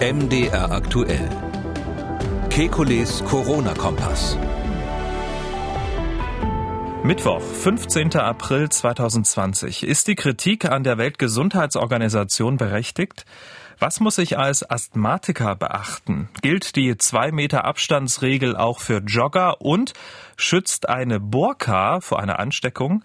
MDR aktuell. Kekules Corona-Kompass. Mittwoch, 15. April 2020. Ist die Kritik an der Weltgesundheitsorganisation berechtigt? Was muss ich als Asthmatiker beachten? Gilt die 2 Meter Abstandsregel auch für Jogger und schützt eine Burka vor einer Ansteckung?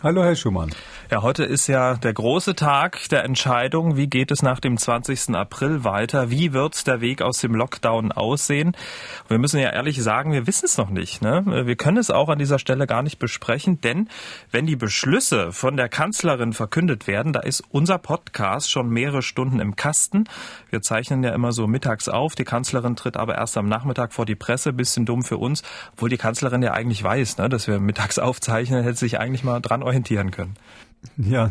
Hallo, Herr Schumann. Ja, heute ist ja der große Tag der Entscheidung. Wie geht es nach dem 20. April weiter? Wie wird der Weg aus dem Lockdown aussehen? Wir müssen ja ehrlich sagen, wir wissen es noch nicht. Ne? Wir können es auch an dieser Stelle gar nicht besprechen, denn wenn die Beschlüsse von der Kanzlerin verkündet werden, da ist unser Podcast schon mehrere Stunden im Kasten. Wir zeichnen ja immer so mittags auf. Die Kanzlerin tritt aber erst am Nachmittag vor die Presse. Bisschen dumm für uns, obwohl die Kanzlerin ja eigentlich weiß, ne, dass wir mittags aufzeichnen, hätte sich eigentlich mal dran orientieren können. Ja,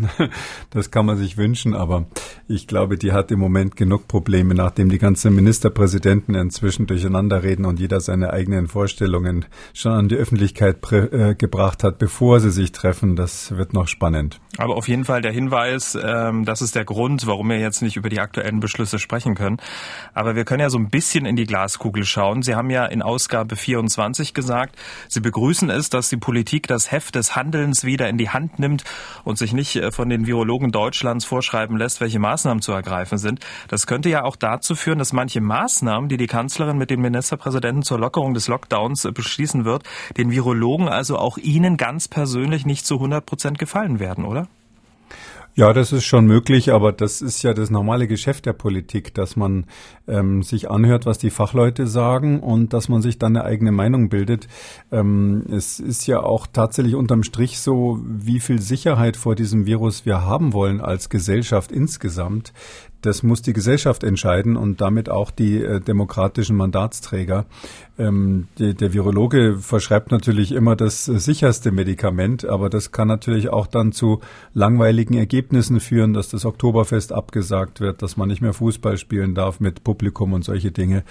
das kann man sich wünschen, aber ich glaube, die hat im Moment genug Probleme, nachdem die ganzen Ministerpräsidenten inzwischen durcheinander reden und jeder seine eigenen Vorstellungen schon an die Öffentlichkeit äh, gebracht hat, bevor sie sich treffen. Das wird noch spannend. Aber auf jeden Fall der Hinweis, ähm, das ist der Grund, warum wir jetzt nicht über die aktuellen Beschlüsse sprechen können. Aber wir können ja so ein bisschen in die Glaskugel schauen. Sie haben ja in Ausgabe 24 gesagt, Sie begrüßen es, dass die Politik das Heft des Handelns wieder in die Hand nimmt und sich nicht äh, von den Virologen Deutschlands vorschreiben lässt, welche Maßnahmen zu ergreifen sind. Das könnte ja auch dazu führen, dass manche Maßnahmen, die die Kanzlerin mit den Ministerpräsidenten zur Lockerung des Lockdowns äh, beschließen wird, den Virologen, also auch Ihnen ganz persönlich nicht zu 100 Prozent gefallen werden, oder? Ja, das ist schon möglich, aber das ist ja das normale Geschäft der Politik, dass man ähm, sich anhört, was die Fachleute sagen und dass man sich dann eine eigene Meinung bildet. Ähm, es ist ja auch tatsächlich unterm Strich so, wie viel Sicherheit vor diesem Virus wir haben wollen als Gesellschaft insgesamt. Das muss die Gesellschaft entscheiden und damit auch die äh, demokratischen Mandatsträger. Ähm, die, der Virologe verschreibt natürlich immer das äh, sicherste Medikament, aber das kann natürlich auch dann zu langweiligen Ergebnissen führen, dass das Oktoberfest abgesagt wird, dass man nicht mehr Fußball spielen darf mit Publikum und solche Dinge.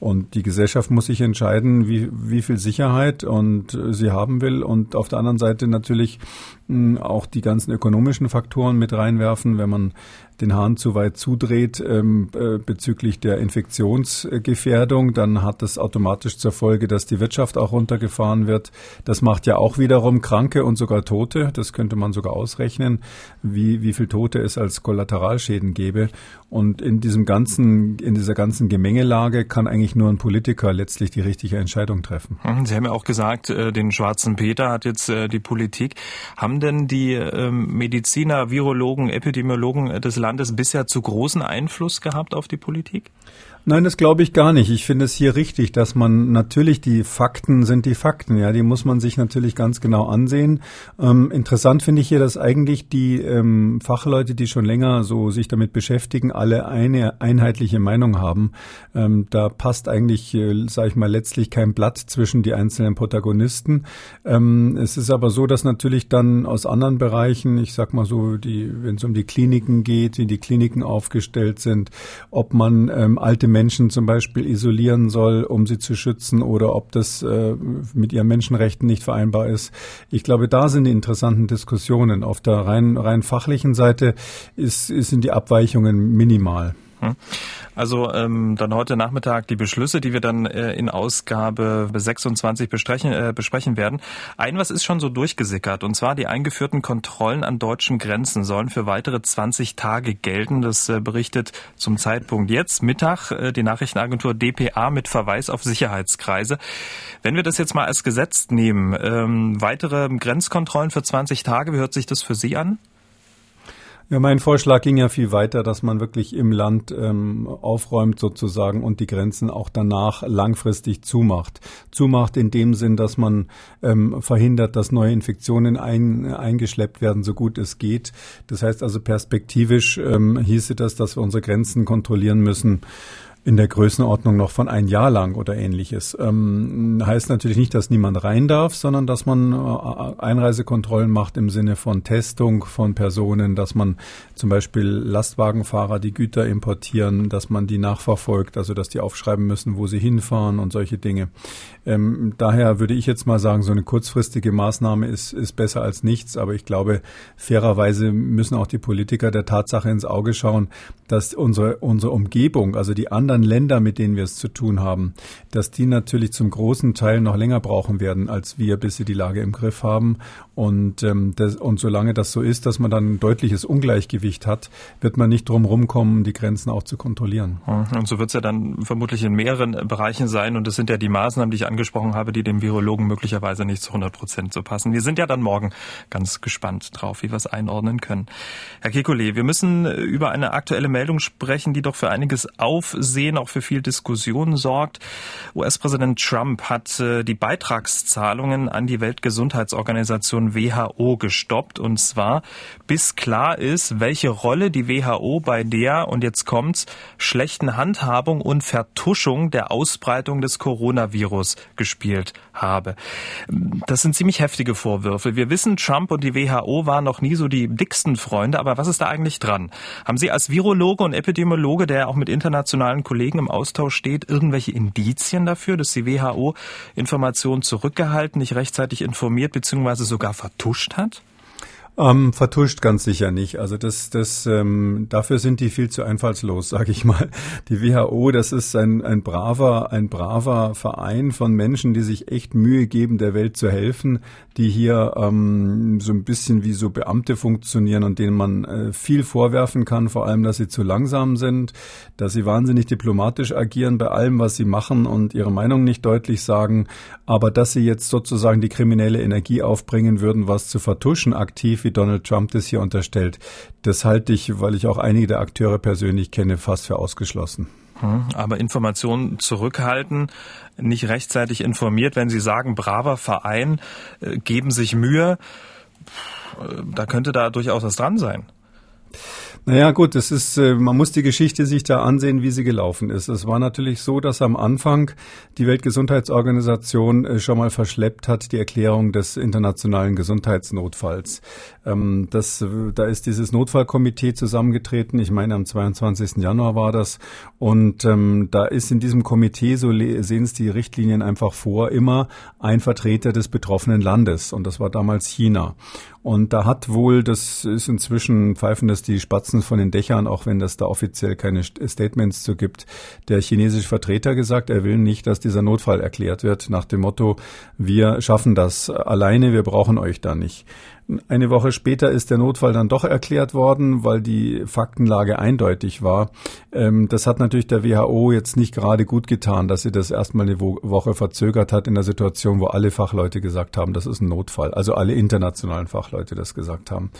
Und die Gesellschaft muss sich entscheiden, wie, wie viel Sicherheit und äh, sie haben will und auf der anderen Seite natürlich mh, auch die ganzen ökonomischen Faktoren mit reinwerfen, wenn man den Hahn zu weit zudreht ähm, äh, bezüglich der Infektionsgefährdung, dann hat das automatisch zur Folge, dass die Wirtschaft auch runtergefahren wird. Das macht ja auch wiederum Kranke und sogar Tote. Das könnte man sogar ausrechnen, wie, wie viel Tote es als Kollateralschäden gäbe. Und in diesem ganzen, in dieser ganzen Gemengelage kann eigentlich nur ein Politiker letztlich die richtige Entscheidung treffen. Mhm, Sie haben ja auch gesagt, äh, den schwarzen Peter hat jetzt äh, die Politik. Haben denn die ähm, Mediziner, Virologen, Epidemiologen des Landes bisher zu großen Einfluss gehabt auf die Politik? Nein, das glaube ich gar nicht. Ich finde es hier richtig, dass man natürlich die Fakten sind die Fakten, ja, die muss man sich natürlich ganz genau ansehen. Ähm, interessant finde ich hier, dass eigentlich die ähm, Fachleute, die schon länger so sich damit beschäftigen, alle eine einheitliche Meinung haben. Ähm, da passt eigentlich, äh, sage ich mal, letztlich kein Blatt zwischen die einzelnen Protagonisten. Ähm, es ist aber so, dass natürlich dann aus anderen Bereichen, ich sag mal so, die, wenn es um die Kliniken geht, wie die Kliniken aufgestellt sind, ob man ähm, alte Menschen zum Beispiel isolieren soll, um sie zu schützen, oder ob das äh, mit ihren Menschenrechten nicht vereinbar ist. Ich glaube, da sind die interessanten Diskussionen. Auf der rein, rein fachlichen Seite ist, sind die Abweichungen minimal. Hm. Also ähm, dann heute Nachmittag die Beschlüsse, die wir dann äh, in Ausgabe 26 besprechen, äh, besprechen werden. Ein was ist schon so durchgesickert, und zwar die eingeführten Kontrollen an deutschen Grenzen sollen für weitere 20 Tage gelten. Das äh, berichtet zum Zeitpunkt jetzt Mittag äh, die Nachrichtenagentur dpa mit Verweis auf Sicherheitskreise. Wenn wir das jetzt mal als Gesetz nehmen, ähm, weitere Grenzkontrollen für 20 Tage, wie hört sich das für Sie an? Ja, mein Vorschlag ging ja viel weiter, dass man wirklich im Land ähm, aufräumt sozusagen und die Grenzen auch danach langfristig zumacht. Zumacht in dem Sinn, dass man ähm, verhindert, dass neue Infektionen ein, eingeschleppt werden, so gut es geht. Das heißt also perspektivisch ähm, hieße das, dass wir unsere Grenzen kontrollieren müssen in der Größenordnung noch von ein Jahr lang oder ähnliches. Ähm, heißt natürlich nicht, dass niemand rein darf, sondern dass man äh, Einreisekontrollen macht im Sinne von Testung von Personen, dass man zum Beispiel Lastwagenfahrer, die Güter importieren, dass man die nachverfolgt, also dass die aufschreiben müssen, wo sie hinfahren und solche Dinge. Ähm, daher würde ich jetzt mal sagen, so eine kurzfristige Maßnahme ist, ist besser als nichts, aber ich glaube, fairerweise müssen auch die Politiker der Tatsache ins Auge schauen, dass unsere, unsere Umgebung, also die anderen Länder, mit denen wir es zu tun haben, dass die natürlich zum großen Teil noch länger brauchen werden als wir, bis sie die Lage im Griff haben. Und, ähm, das, und solange das so ist, dass man dann ein deutliches Ungleichgewicht hat, wird man nicht drum rumkommen, die Grenzen auch zu kontrollieren. Mhm. Und so wird es ja dann vermutlich in mehreren Bereichen sein. Und es sind ja die Maßnahmen, die ich angesprochen habe, die dem Virologen möglicherweise nicht zu 100 Prozent so passen. Wir sind ja dann morgen ganz gespannt drauf, wie wir es einordnen können. Herr Kekulé, wir müssen über eine aktuelle Meldung sprechen, die doch für einiges Aufsehen, auch für viel Diskussion sorgt. US-Präsident Trump hat äh, die Beitragszahlungen an die Weltgesundheitsorganisation WHO gestoppt und zwar bis klar ist, welche Rolle die WHO bei der, und jetzt kommt's, schlechten Handhabung und Vertuschung der Ausbreitung des Coronavirus gespielt habe. Das sind ziemlich heftige Vorwürfe. Wir wissen, Trump und die WHO waren noch nie so die dicksten Freunde, aber was ist da eigentlich dran? Haben Sie als Virologe und Epidemiologe, der auch mit internationalen Kollegen im Austausch steht, irgendwelche Indizien dafür, dass die WHO Informationen zurückgehalten, nicht rechtzeitig informiert bzw. sogar vertuscht hat? Ähm, vertuscht ganz sicher nicht. Also das, das, ähm, dafür sind die viel zu einfallslos, sage ich mal. Die WHO, das ist ein, ein braver, ein braver Verein von Menschen, die sich echt Mühe geben, der Welt zu helfen, die hier ähm, so ein bisschen wie so Beamte funktionieren und denen man äh, viel vorwerfen kann, vor allem, dass sie zu langsam sind, dass sie wahnsinnig diplomatisch agieren bei allem, was sie machen und ihre Meinung nicht deutlich sagen, aber dass sie jetzt sozusagen die kriminelle Energie aufbringen würden, was zu vertuschen aktiv wie Donald Trump das hier unterstellt, das halte ich, weil ich auch einige der Akteure persönlich kenne, fast für ausgeschlossen. Hm, aber Informationen zurückhalten, nicht rechtzeitig informiert, wenn Sie sagen, braver Verein, äh, geben sich Mühe, da könnte da durchaus was dran sein. Naja, gut, es ist, äh, man muss die Geschichte sich da ansehen, wie sie gelaufen ist. Es war natürlich so, dass am Anfang die Weltgesundheitsorganisation äh, schon mal verschleppt hat, die Erklärung des internationalen Gesundheitsnotfalls. Ähm, das, da ist dieses Notfallkomitee zusammengetreten. Ich meine, am 22. Januar war das. Und ähm, da ist in diesem Komitee, so sehen es die Richtlinien einfach vor, immer ein Vertreter des betroffenen Landes. Und das war damals China. Und da hat wohl, das ist inzwischen pfeifen das die Spatzen von den Dächern, auch wenn das da offiziell keine Statements zu gibt, der chinesische Vertreter gesagt, er will nicht, dass dieser Notfall erklärt wird, nach dem Motto, wir schaffen das alleine, wir brauchen euch da nicht. Eine Woche später ist der Notfall dann doch erklärt worden, weil die Faktenlage eindeutig war. Ähm, das hat natürlich der WHO jetzt nicht gerade gut getan, dass sie das erstmal eine Woche verzögert hat in der Situation, wo alle Fachleute gesagt haben, das ist ein Notfall. Also alle internationalen Fachleute das gesagt haben.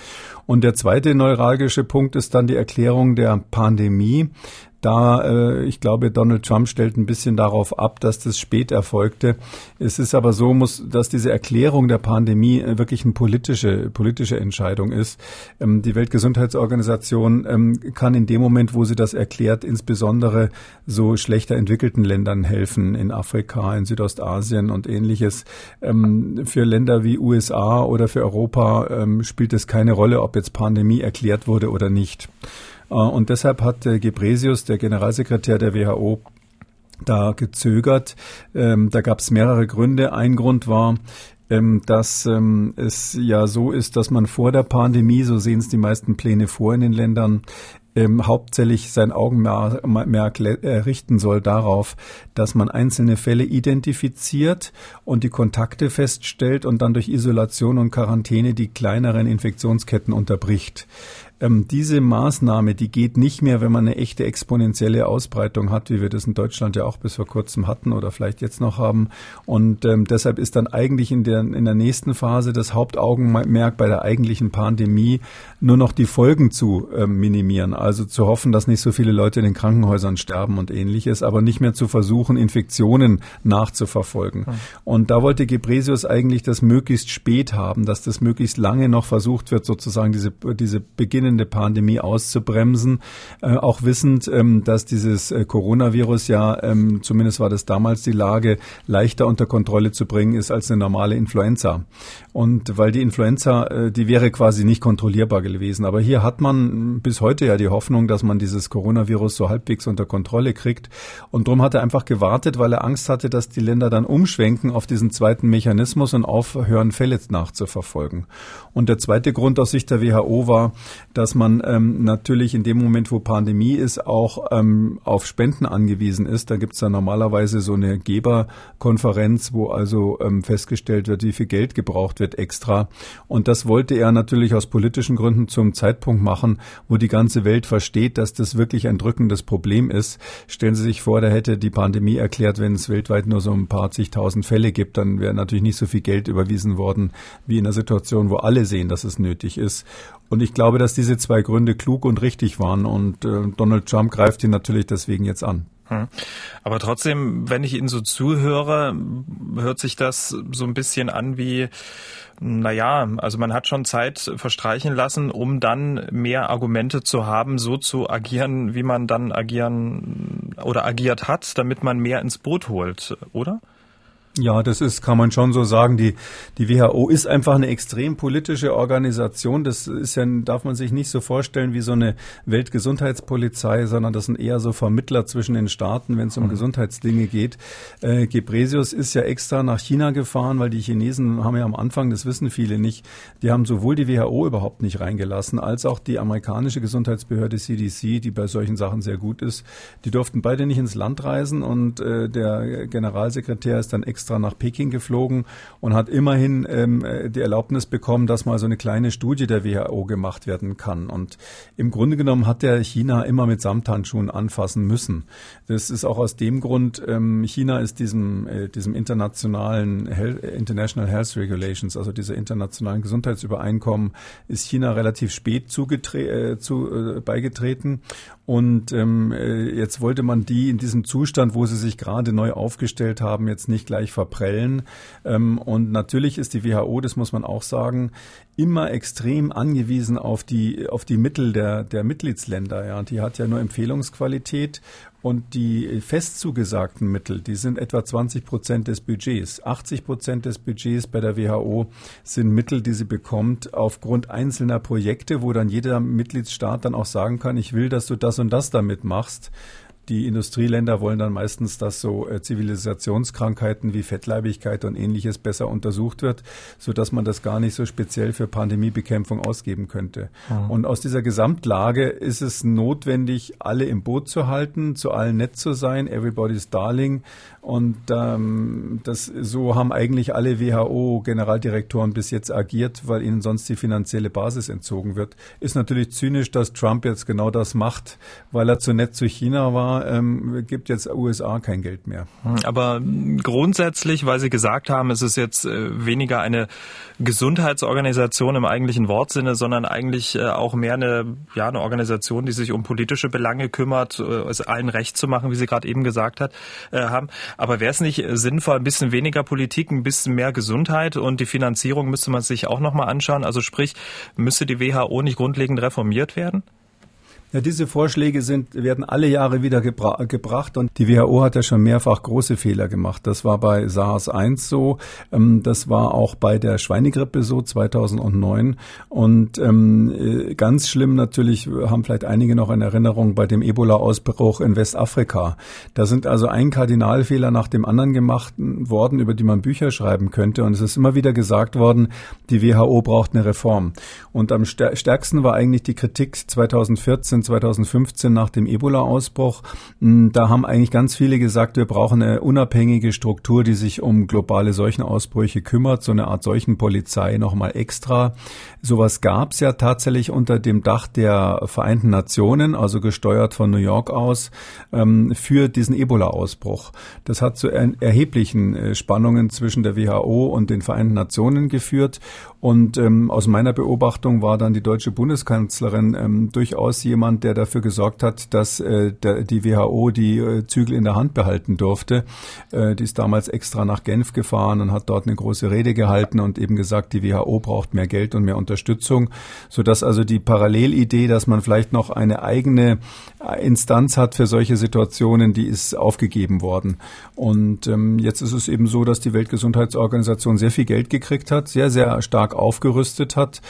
Und der zweite neuralgische Punkt ist dann die Erklärung der Pandemie da, äh, ich glaube, Donald Trump stellt ein bisschen darauf ab, dass das spät erfolgte. Es ist aber so, muss, dass diese Erklärung der Pandemie äh, wirklich eine politische, politische Entscheidung ist. Ähm, die Weltgesundheitsorganisation ähm, kann in dem Moment, wo sie das erklärt, insbesondere so schlechter entwickelten Ländern helfen, in Afrika, in Südostasien und ähnliches. Ähm, für Länder wie USA oder für Europa ähm, spielt es keine Rolle, ob jetzt Pandemie erklärt wurde oder nicht. Äh, und deshalb hat Gebresius, der Generalsekretär der WHO, da gezögert. Ähm, da gab es mehrere Gründe. Ein Grund war, ähm, dass ähm, es ja so ist, dass man vor der Pandemie, so sehen es die meisten Pläne vor in den Ländern, ähm, hauptsächlich sein Augenmerk äh, richten soll darauf, dass man einzelne Fälle identifiziert und die Kontakte feststellt und dann durch Isolation und Quarantäne die kleineren Infektionsketten unterbricht. Ähm, diese Maßnahme, die geht nicht mehr, wenn man eine echte exponentielle Ausbreitung hat, wie wir das in Deutschland ja auch bis vor kurzem hatten oder vielleicht jetzt noch haben. Und ähm, deshalb ist dann eigentlich in der, in der nächsten Phase das Hauptaugenmerk bei der eigentlichen Pandemie nur noch die Folgen zu äh, minimieren. Also zu hoffen, dass nicht so viele Leute in den Krankenhäusern sterben und ähnliches, aber nicht mehr zu versuchen, Infektionen nachzuverfolgen. Mhm. Und da wollte Gebresius eigentlich das möglichst spät haben, dass das möglichst lange noch versucht wird, sozusagen diese, diese beginnende beginnende Pandemie auszubremsen, äh, auch wissend, ähm, dass dieses äh, Coronavirus ja, ähm, zumindest war das damals die Lage, leichter unter Kontrolle zu bringen ist als eine normale Influenza. Und weil die Influenza, äh, die wäre quasi nicht kontrollierbar gewesen. Aber hier hat man bis heute ja die Hoffnung, dass man dieses Coronavirus so halbwegs unter Kontrolle kriegt. Und darum hat er einfach gewartet, weil er Angst hatte, dass die Länder dann umschwenken auf diesen zweiten Mechanismus und aufhören, Fälle nachzuverfolgen. Und der zweite Grund aus Sicht der WHO war, dass man ähm, natürlich in dem Moment, wo Pandemie ist, auch ähm, auf Spenden angewiesen ist. Da gibt es ja normalerweise so eine Geberkonferenz, wo also ähm, festgestellt wird, wie viel Geld gebraucht wird extra. Und das wollte er natürlich aus politischen Gründen zum Zeitpunkt machen, wo die ganze Welt versteht, dass das wirklich ein drückendes Problem ist. Stellen Sie sich vor, der hätte die Pandemie erklärt, wenn es weltweit nur so ein paar zigtausend Fälle gibt, dann wäre natürlich nicht so viel Geld überwiesen worden, wie in einer Situation, wo alle sehen, dass es nötig ist. Und ich glaube, dass diese zwei Gründe klug und richtig waren. Und äh, Donald Trump greift ihn natürlich deswegen jetzt an. Hm. Aber trotzdem, wenn ich Ihnen so zuhöre, hört sich das so ein bisschen an wie, naja, also man hat schon Zeit verstreichen lassen, um dann mehr Argumente zu haben, so zu agieren, wie man dann agieren oder agiert hat, damit man mehr ins Boot holt, oder? Ja, das ist, kann man schon so sagen. Die, die WHO ist einfach eine extrem politische Organisation. Das ist ja, darf man sich nicht so vorstellen wie so eine Weltgesundheitspolizei, sondern das sind eher so Vermittler zwischen den Staaten, wenn es um mhm. Gesundheitsdinge geht. Äh, Gebresius ist ja extra nach China gefahren, weil die Chinesen haben ja am Anfang, das wissen viele nicht, die haben sowohl die WHO überhaupt nicht reingelassen, als auch die amerikanische Gesundheitsbehörde CDC, die bei solchen Sachen sehr gut ist. Die durften beide nicht ins Land reisen und äh, der Generalsekretär ist dann extra extra nach Peking geflogen und hat immerhin ähm, die Erlaubnis bekommen, dass mal so eine kleine Studie der WHO gemacht werden kann. Und im Grunde genommen hat der China immer mit Samthandschuhen anfassen müssen. Das ist auch aus dem Grund, ähm, China ist diesem, äh, diesem internationalen Health, International Health Regulations, also dieser internationalen Gesundheitsübereinkommen, ist China relativ spät äh, zu, äh, beigetreten. Und ähm, äh, jetzt wollte man die in diesem Zustand, wo sie sich gerade neu aufgestellt haben, jetzt nicht gleich verprellen. Ähm, und natürlich ist die WHO, das muss man auch sagen, immer extrem angewiesen auf die, auf die Mittel der, der Mitgliedsländer. Ja. Die hat ja nur Empfehlungsqualität und die fest zugesagten Mittel, die sind etwa 20 Prozent des Budgets. 80 Prozent des Budgets bei der WHO sind Mittel, die sie bekommt aufgrund einzelner Projekte, wo dann jeder Mitgliedsstaat dann auch sagen kann, ich will, dass du das und das damit machst. Die Industrieländer wollen dann meistens, dass so äh, Zivilisationskrankheiten wie Fettleibigkeit und ähnliches besser untersucht wird, so dass man das gar nicht so speziell für Pandemiebekämpfung ausgeben könnte. Mhm. Und aus dieser Gesamtlage ist es notwendig, alle im Boot zu halten, zu allen nett zu sein, everybody's darling. Und ähm, das so haben eigentlich alle WHO-Generaldirektoren bis jetzt agiert, weil ihnen sonst die finanzielle Basis entzogen wird. Ist natürlich zynisch, dass Trump jetzt genau das macht, weil er zu nett zu China war ähm, gibt jetzt USA kein Geld mehr. Aber grundsätzlich, weil Sie gesagt haben, es ist jetzt äh, weniger eine Gesundheitsorganisation im eigentlichen Wortsinne, sondern eigentlich äh, auch mehr eine, ja, eine Organisation, die sich um politische Belange kümmert, äh, es allen recht zu machen, wie Sie gerade eben gesagt hat, haben. Aber wäre es nicht sinnvoll, ein bisschen weniger Politik, ein bisschen mehr Gesundheit und die Finanzierung müsste man sich auch nochmal anschauen? Also sprich, müsste die WHO nicht grundlegend reformiert werden? Ja, diese Vorschläge sind, werden alle Jahre wieder gebra gebracht und die WHO hat ja schon mehrfach große Fehler gemacht. Das war bei SARS-1 so, ähm, das war auch bei der Schweinegrippe so 2009 und ähm, äh, ganz schlimm natürlich haben vielleicht einige noch in Erinnerung bei dem Ebola-Ausbruch in Westafrika. Da sind also ein Kardinalfehler nach dem anderen gemacht worden, über die man Bücher schreiben könnte und es ist immer wieder gesagt worden, die WHO braucht eine Reform. Und am stärksten war eigentlich die Kritik 2014 2015 nach dem Ebola-Ausbruch. Hm, da haben eigentlich ganz viele gesagt, wir brauchen eine unabhängige Struktur, die sich um globale Seuchenausbrüche kümmert, so eine Art Seuchenpolizei nochmal extra. Sowas gab es ja tatsächlich unter dem Dach der Vereinten Nationen, also gesteuert von New York aus, ähm, für diesen Ebola-Ausbruch. Das hat zu erheblichen äh, Spannungen zwischen der WHO und den Vereinten Nationen geführt. Und ähm, aus meiner Beobachtung war dann die deutsche Bundeskanzlerin ähm, durchaus jemand, der dafür gesorgt hat, dass äh, der, die WHO die äh, Zügel in der Hand behalten durfte. Äh, die ist damals extra nach Genf gefahren und hat dort eine große Rede gehalten und eben gesagt, die WHO braucht mehr Geld und mehr Unterstützung, sodass also die Parallelidee, dass man vielleicht noch eine eigene Instanz hat für solche Situationen, die ist aufgegeben worden. Und ähm, jetzt ist es eben so, dass die Weltgesundheitsorganisation sehr viel Geld gekriegt hat, sehr, sehr stark aufgerüstet hat.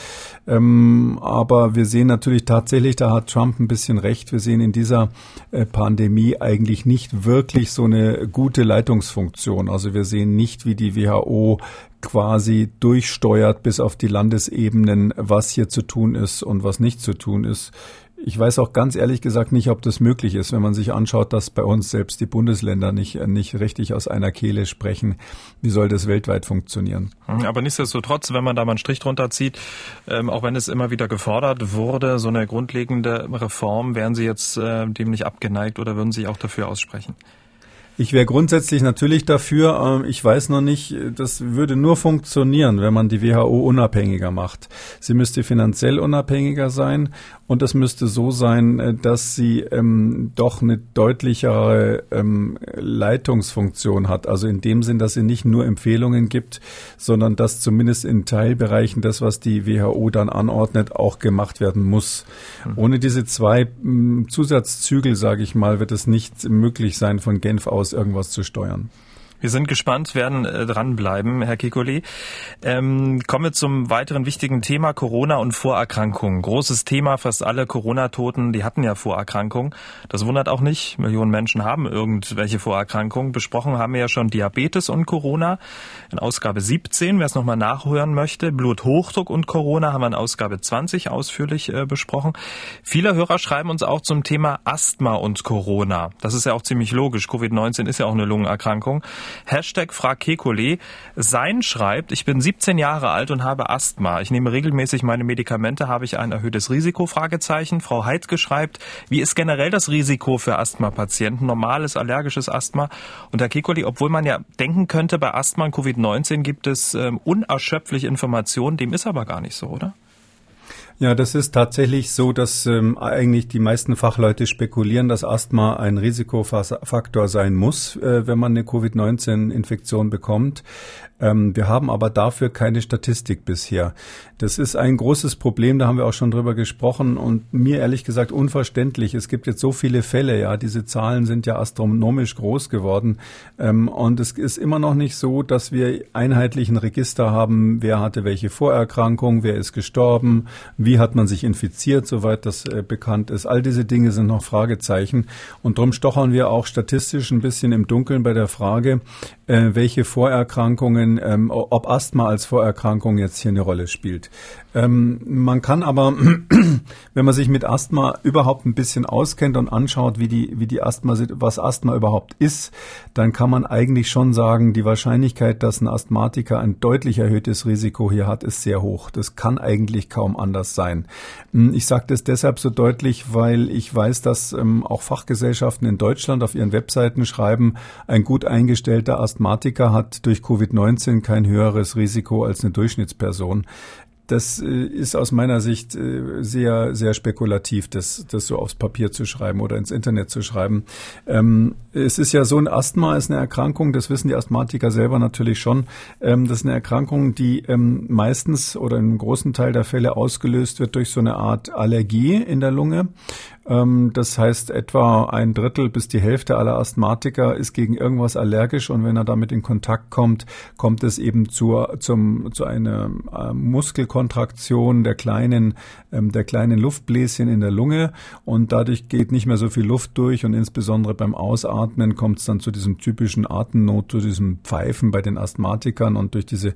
Ähm, aber wir sehen natürlich tatsächlich, da hat Trump ein bisschen recht, wir sehen in dieser äh, Pandemie eigentlich nicht wirklich so eine gute Leitungsfunktion. Also wir sehen nicht, wie die WHO quasi durchsteuert bis auf die Landesebenen, was hier zu tun ist und was nicht zu tun ist. Ich weiß auch ganz ehrlich gesagt nicht, ob das möglich ist, wenn man sich anschaut, dass bei uns selbst die Bundesländer nicht, nicht richtig aus einer Kehle sprechen. Wie soll das weltweit funktionieren? Hm, aber nichtsdestotrotz, wenn man da mal einen Strich drunter zieht, ähm, auch wenn es immer wieder gefordert wurde, so eine grundlegende Reform, wären Sie jetzt äh, dem nicht abgeneigt oder würden Sie auch dafür aussprechen? Ich wäre grundsätzlich natürlich dafür. Ähm, ich weiß noch nicht, das würde nur funktionieren, wenn man die WHO unabhängiger macht. Sie müsste finanziell unabhängiger sein und es müsste so sein, äh, dass sie ähm, doch eine deutlichere ähm, Leitungsfunktion hat. Also in dem Sinn, dass sie nicht nur Empfehlungen gibt, sondern dass zumindest in Teilbereichen das, was die WHO dann anordnet, auch gemacht werden muss. Mhm. Ohne diese zwei Zusatzzügel, sage ich mal, wird es nicht möglich sein, von Genf aus aus irgendwas zu steuern. Wir sind gespannt, werden äh, dranbleiben, Herr Kikoli. Ähm, kommen wir zum weiteren wichtigen Thema Corona und Vorerkrankungen. Großes Thema, fast alle Corona-Toten, die hatten ja Vorerkrankungen. Das wundert auch nicht. Millionen Menschen haben irgendwelche Vorerkrankungen. Besprochen haben wir ja schon Diabetes und Corona in Ausgabe 17, wer es nochmal nachhören möchte. Bluthochdruck und Corona haben wir in Ausgabe 20 ausführlich äh, besprochen. Viele Hörer schreiben uns auch zum Thema Asthma und Corona. Das ist ja auch ziemlich logisch. Covid-19 ist ja auch eine Lungenerkrankung. Hashtag Frag Kekole. Sein schreibt, ich bin 17 Jahre alt und habe Asthma. Ich nehme regelmäßig meine Medikamente, habe ich ein erhöhtes Risiko? Fragezeichen. Frau Heidke schreibt, wie ist generell das Risiko für Asthma-Patienten? Normales allergisches Asthma. Und Herr Kekole, obwohl man ja denken könnte, bei Asthma und Covid-19 gibt es ähm, unerschöpflich Informationen, dem ist aber gar nicht so, oder? Ja, das ist tatsächlich so, dass ähm, eigentlich die meisten Fachleute spekulieren, dass Asthma ein Risikofaktor sein muss, äh, wenn man eine Covid-19-Infektion bekommt. Ähm, wir haben aber dafür keine Statistik bisher. Das ist ein großes Problem, da haben wir auch schon drüber gesprochen und mir ehrlich gesagt unverständlich. Es gibt jetzt so viele Fälle, ja, diese Zahlen sind ja astronomisch groß geworden ähm, und es ist immer noch nicht so, dass wir einheitlichen Register haben, wer hatte welche Vorerkrankung, wer ist gestorben, wie hat man sich infiziert, soweit das äh, bekannt ist. All diese Dinge sind noch Fragezeichen und darum stochern wir auch statistisch ein bisschen im Dunkeln bei der Frage, äh, welche Vorerkrankungen, ähm, ob Asthma als Vorerkrankung jetzt hier eine Rolle spielt. Ähm, man kann aber, wenn man sich mit Asthma überhaupt ein bisschen auskennt und anschaut, wie die, wie die Asthma, was Asthma überhaupt ist, dann kann man eigentlich schon sagen, die Wahrscheinlichkeit, dass ein Asthmatiker ein deutlich erhöhtes Risiko hier hat, ist sehr hoch. Das kann eigentlich kaum anders sein. Hm, ich sage das deshalb so deutlich, weil ich weiß, dass ähm, auch Fachgesellschaften in Deutschland auf ihren Webseiten schreiben, ein gut eingestellter Asthmatiker hat durch Covid-19 kein höheres Risiko als eine Durchschnittsperson das äh, ist aus meiner Sicht äh, sehr, sehr spekulativ, das, das so aufs Papier zu schreiben oder ins Internet zu schreiben. Ähm, es ist ja so, ein Asthma ist eine Erkrankung, das wissen die Asthmatiker selber natürlich schon. Ähm, das ist eine Erkrankung, die ähm, meistens oder einem großen Teil der Fälle ausgelöst wird durch so eine Art Allergie in der Lunge. Ähm, das heißt, etwa ein Drittel bis die Hälfte aller Asthmatiker ist gegen irgendwas allergisch und wenn er damit in Kontakt kommt, kommt es eben zu, zum, zu einer äh, Muskelkontraktion der kleinen, ähm, der kleinen Luftbläschen in der Lunge und dadurch geht nicht mehr so viel Luft durch und insbesondere beim Ausatmen kommt es dann zu diesem typischen Atemnot, zu diesem Pfeifen bei den Asthmatikern und durch diese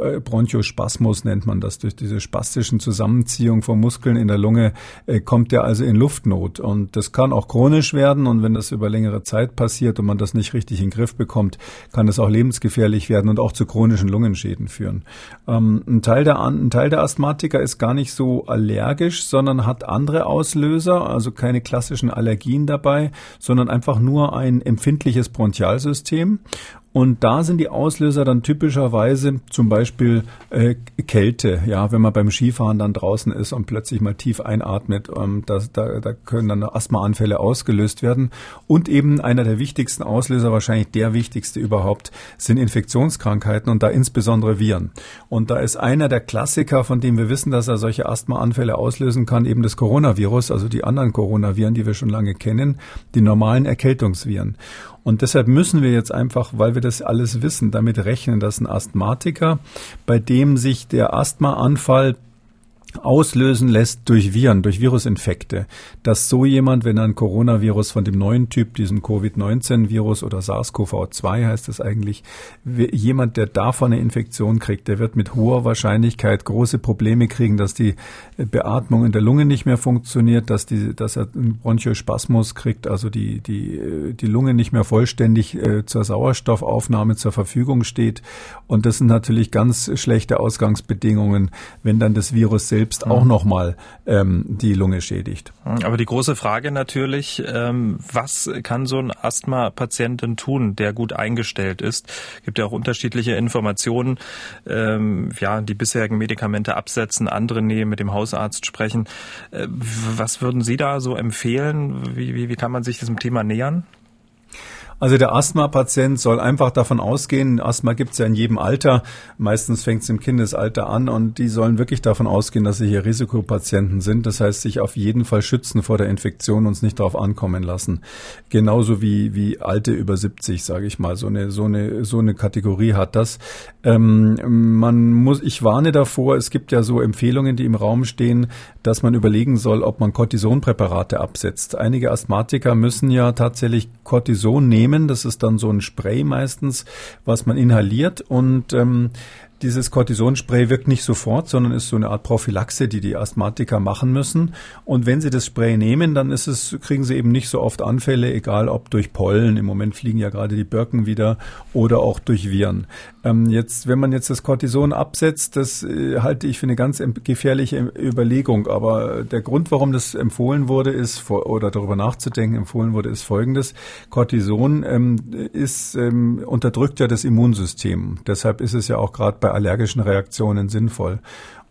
äh, Bronchospasmus nennt man das, durch diese spastischen Zusammenziehung von Muskeln in der Lunge äh, kommt er also in Luft Luftnot. Und das kann auch chronisch werden. Und wenn das über längere Zeit passiert und man das nicht richtig in den Griff bekommt, kann es auch lebensgefährlich werden und auch zu chronischen Lungenschäden führen. Ähm, ein, Teil der, ein Teil der Asthmatiker ist gar nicht so allergisch, sondern hat andere Auslöser, also keine klassischen Allergien dabei, sondern einfach nur ein empfindliches Bronchialsystem. Und da sind die Auslöser dann typischerweise zum Beispiel äh, Kälte. Ja, wenn man beim Skifahren dann draußen ist und plötzlich mal tief einatmet, ähm, das, da, da können dann Asthmaanfälle ausgelöst werden. Und eben einer der wichtigsten Auslöser, wahrscheinlich der wichtigste überhaupt, sind Infektionskrankheiten und da insbesondere Viren. Und da ist einer der Klassiker, von dem wir wissen, dass er solche Asthmaanfälle auslösen kann, eben das Coronavirus, also die anderen Coronaviren, die wir schon lange kennen, die normalen Erkältungsviren. Und deshalb müssen wir jetzt einfach, weil wir das alles wissen, damit rechnen, dass ein Asthmatiker, bei dem sich der Asthmaanfall auslösen lässt durch Viren, durch Virusinfekte, dass so jemand, wenn er ein Coronavirus von dem neuen Typ, diesem Covid-19-Virus oder SARS-CoV-2 heißt es eigentlich, jemand, der davon eine Infektion kriegt, der wird mit hoher Wahrscheinlichkeit große Probleme kriegen, dass die Beatmung in der Lunge nicht mehr funktioniert, dass, die, dass er einen Bronchospasmus kriegt, also die, die, die Lunge nicht mehr vollständig äh, zur Sauerstoffaufnahme zur Verfügung steht. Und das sind natürlich ganz schlechte Ausgangsbedingungen, wenn dann das Virus selbst auch mhm. nochmal ähm, die Lunge schädigt. Aber die große Frage natürlich, ähm, was kann so ein Asthma-Patient denn tun, der gut eingestellt ist? Es gibt ja auch unterschiedliche Informationen, ähm, ja, die bisherigen Medikamente absetzen, andere nehmen, mit dem Hausarzt sprechen. Äh, was würden Sie da so empfehlen? Wie, wie, wie kann man sich diesem Thema nähern? Also der Asthma-Patient soll einfach davon ausgehen, Asthma gibt es ja in jedem Alter, meistens fängt es im Kindesalter an und die sollen wirklich davon ausgehen, dass sie hier Risikopatienten sind. Das heißt, sich auf jeden Fall schützen vor der Infektion, uns nicht darauf ankommen lassen. Genauso wie, wie Alte über 70, sage ich mal. So eine, so eine, so eine Kategorie hat das. Ähm, man muss, ich warne davor, es gibt ja so Empfehlungen, die im Raum stehen, dass man überlegen soll, ob man Cortisonpräparate absetzt. Einige Asthmatiker müssen ja tatsächlich Cortison nehmen nehmen. Das ist dann so ein Spray meistens, was man inhaliert und ähm, dieses Cortisonspray wirkt nicht sofort, sondern ist so eine Art Prophylaxe, die die Asthmatiker machen müssen. Und wenn sie das Spray nehmen, dann ist es, kriegen sie eben nicht so oft Anfälle, egal ob durch Pollen, im Moment fliegen ja gerade die Birken wieder, oder auch durch Viren. Ähm, jetzt, wenn man jetzt das Cortison absetzt, das äh, halte ich für eine ganz gefährliche Überlegung. Aber der Grund, warum das empfohlen wurde, ist, oder darüber nachzudenken, empfohlen wurde, ist folgendes. Cortison ähm, ist, ähm, unterdrückt ja das Immunsystem. Deshalb ist es ja auch gerade bei bei allergischen Reaktionen sinnvoll.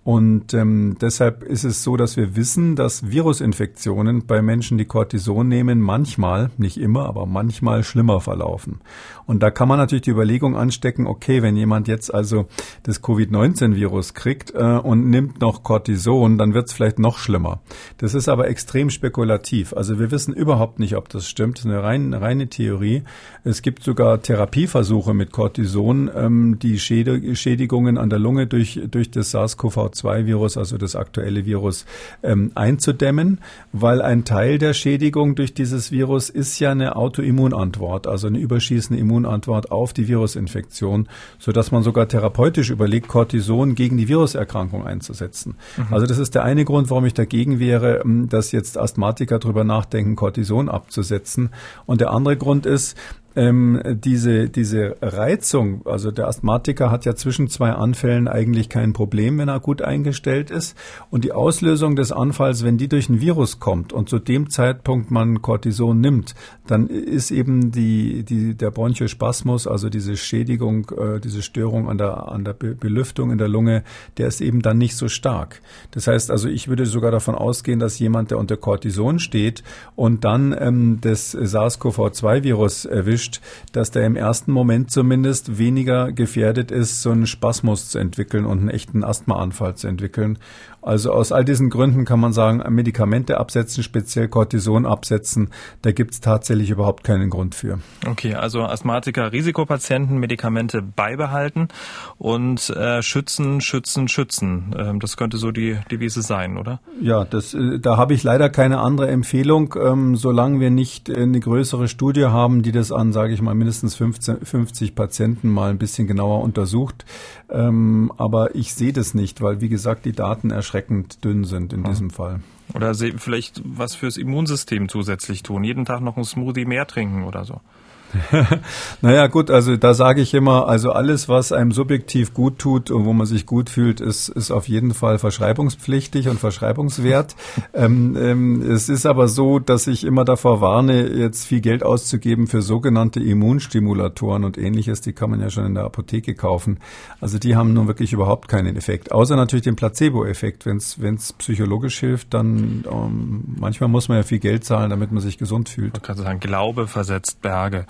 Und ähm, deshalb ist es so, dass wir wissen, dass Virusinfektionen bei Menschen, die Cortison nehmen, manchmal, nicht immer, aber manchmal schlimmer verlaufen. Und da kann man natürlich die Überlegung anstecken, okay, wenn jemand jetzt also das Covid-19-Virus kriegt äh, und nimmt noch Cortison, dann wird es vielleicht noch schlimmer. Das ist aber extrem spekulativ. Also wir wissen überhaupt nicht, ob das stimmt. Das ist eine, rein, reine Theorie. Es gibt sogar Therapieversuche mit Cortison, ähm, die Schädigungen an der Lunge durch, durch das SARS-CoV-2 SARS-CoV-2-Virus, also das aktuelle Virus, ähm, einzudämmen, weil ein Teil der Schädigung durch dieses Virus ist ja eine Autoimmunantwort, also eine überschießende Immunantwort auf die Virusinfektion, so dass man sogar therapeutisch überlegt, Cortison gegen die Viruserkrankung einzusetzen. Mhm. Also das ist der eine Grund, warum ich dagegen wäre, ähm, dass jetzt Asthmatiker darüber nachdenken, Cortison abzusetzen. Und der andere Grund ist, ähm, diese, diese Reizung, also der Asthmatiker hat ja zwischen zwei Anfällen eigentlich kein Problem, wenn er gut eingestellt ist. Und die Auslösung des Anfalls, wenn die durch ein Virus kommt und zu dem Zeitpunkt man Cortison nimmt, dann ist eben die, die, der Bronchospasmus, also diese Schädigung, äh, diese Störung an der, an der Belüftung in der Lunge, der ist eben dann nicht so stark. Das heißt also, ich würde sogar davon ausgehen, dass jemand, der unter Cortison steht und dann ähm, das SARS-CoV-2-Virus erwischt, erwischt, dass der im ersten Moment zumindest weniger gefährdet ist, so einen Spasmus zu entwickeln und einen echten Asthmaanfall zu entwickeln. Also aus all diesen Gründen kann man sagen, Medikamente absetzen, speziell Cortison absetzen, da gibt es tatsächlich überhaupt keinen Grund für. Okay, also Asthmatiker, Risikopatienten, Medikamente beibehalten und äh, schützen, schützen, schützen. Ähm, das könnte so die Devise sein, oder? Ja, das, äh, da habe ich leider keine andere Empfehlung, ähm, solange wir nicht eine größere Studie haben, die das an, sage ich mal, mindestens 15, 50 Patienten mal ein bisschen genauer untersucht. Ähm, aber ich sehe das nicht, weil wie gesagt die Daten erschreckend dünn sind in ja. diesem Fall. Oder vielleicht was fürs Immunsystem zusätzlich tun. Jeden Tag noch ein Smoothie mehr trinken oder so. naja, gut, also da sage ich immer, also alles, was einem subjektiv gut tut und wo man sich gut fühlt, ist, ist auf jeden Fall verschreibungspflichtig und verschreibungswert. ähm, ähm, es ist aber so, dass ich immer davor warne, jetzt viel Geld auszugeben für sogenannte Immunstimulatoren und ähnliches. Die kann man ja schon in der Apotheke kaufen. Also die haben nun wirklich überhaupt keinen Effekt. Außer natürlich den Placebo-Effekt. Wenn es psychologisch hilft, dann ähm, manchmal muss man ja viel Geld zahlen, damit man sich gesund fühlt. Man kann sagen, Glaube versetzt Berge.